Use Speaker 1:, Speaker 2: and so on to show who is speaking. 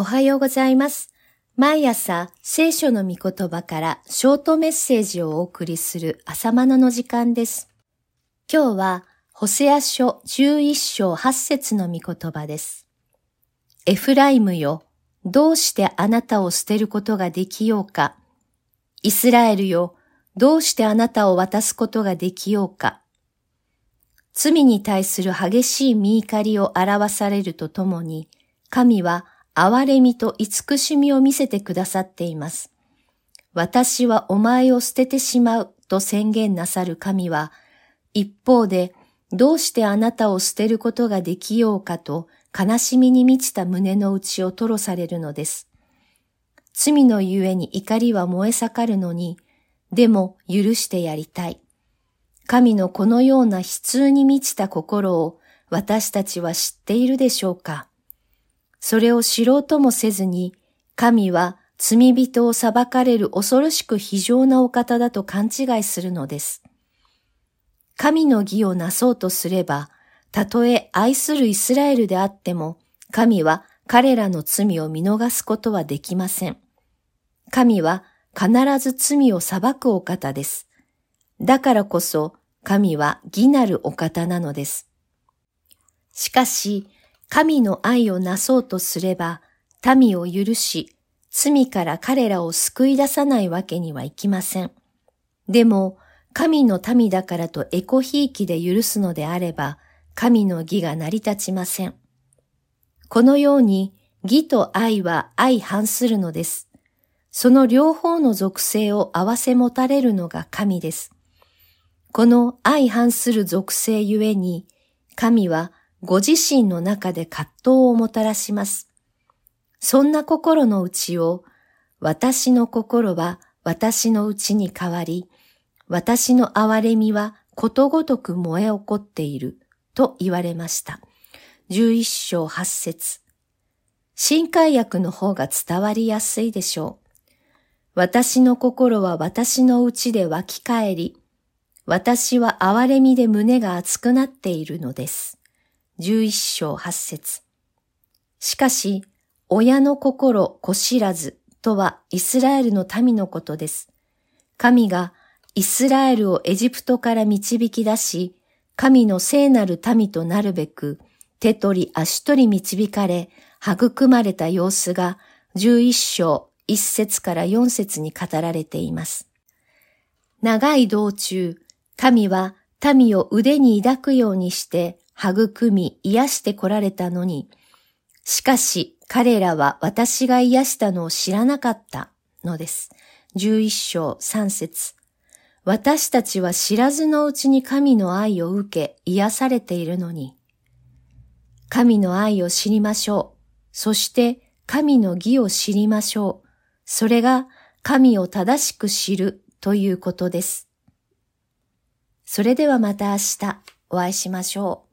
Speaker 1: おはようございます。毎朝聖書の御言葉からショートメッセージをお送りする朝マナの時間です。今日はホセア書11章8節の御言葉です。エフライムよ、どうしてあなたを捨てることができようか。イスラエルよ、どうしてあなたを渡すことができようか。罪に対する激しい見怒りを表されるとともに、神は憐れみと慈しみを見せてくださっています。私はお前を捨ててしまうと宣言なさる神は、一方で、どうしてあなたを捨てることができようかと悲しみに満ちた胸の内を吐露されるのです。罪のゆえに怒りは燃え盛るのに、でも許してやりたい。神のこのような悲痛に満ちた心を私たちは知っているでしょうか？それを知ろうともせずに、神は罪人を裁かれる恐ろしく非常なお方だと勘違いするのです。神の義をなそうとすれば、たとえ愛するイスラエルであっても、神は彼らの罪を見逃すことはできません。神は必ず罪を裁くお方です。だからこそ神は義なるお方なのです。しかし、神の愛をなそうとすれば、民を許し、罪から彼らを救い出さないわけにはいきません。でも、神の民だからとエコひいきで許すのであれば、神の義が成り立ちません。このように、義と愛は相反するのです。その両方の属性を合わせ持たれるのが神です。この相反する属性ゆえに、神はご自身の中で葛藤をもたらします。そんな心の内を、私の心は私の内に変わり、私の憐れみはことごとく燃え起こっている、と言われました。11章8節新海訳の方が伝わりやすいでしょう。私の心は私の内で湧き返り、私は憐れみで胸が熱くなっているのです。11章8節しかし、親の心子知らずとはイスラエルの民のことです。神がイスラエルをエジプトから導き出し、神の聖なる民となるべく、手取り足取り導かれ、育まれた様子が11章1節から4節に語られています。長い道中、神は民を腕に抱くようにして育み癒してこられたのに、しかし彼らは私が癒したのを知らなかったのです。11章3節私たちは知らずのうちに神の愛を受け癒されているのに、神の愛を知りましょう。そして神の義を知りましょう。それが神を正しく知るということです。それではまた明日お会いしましょう。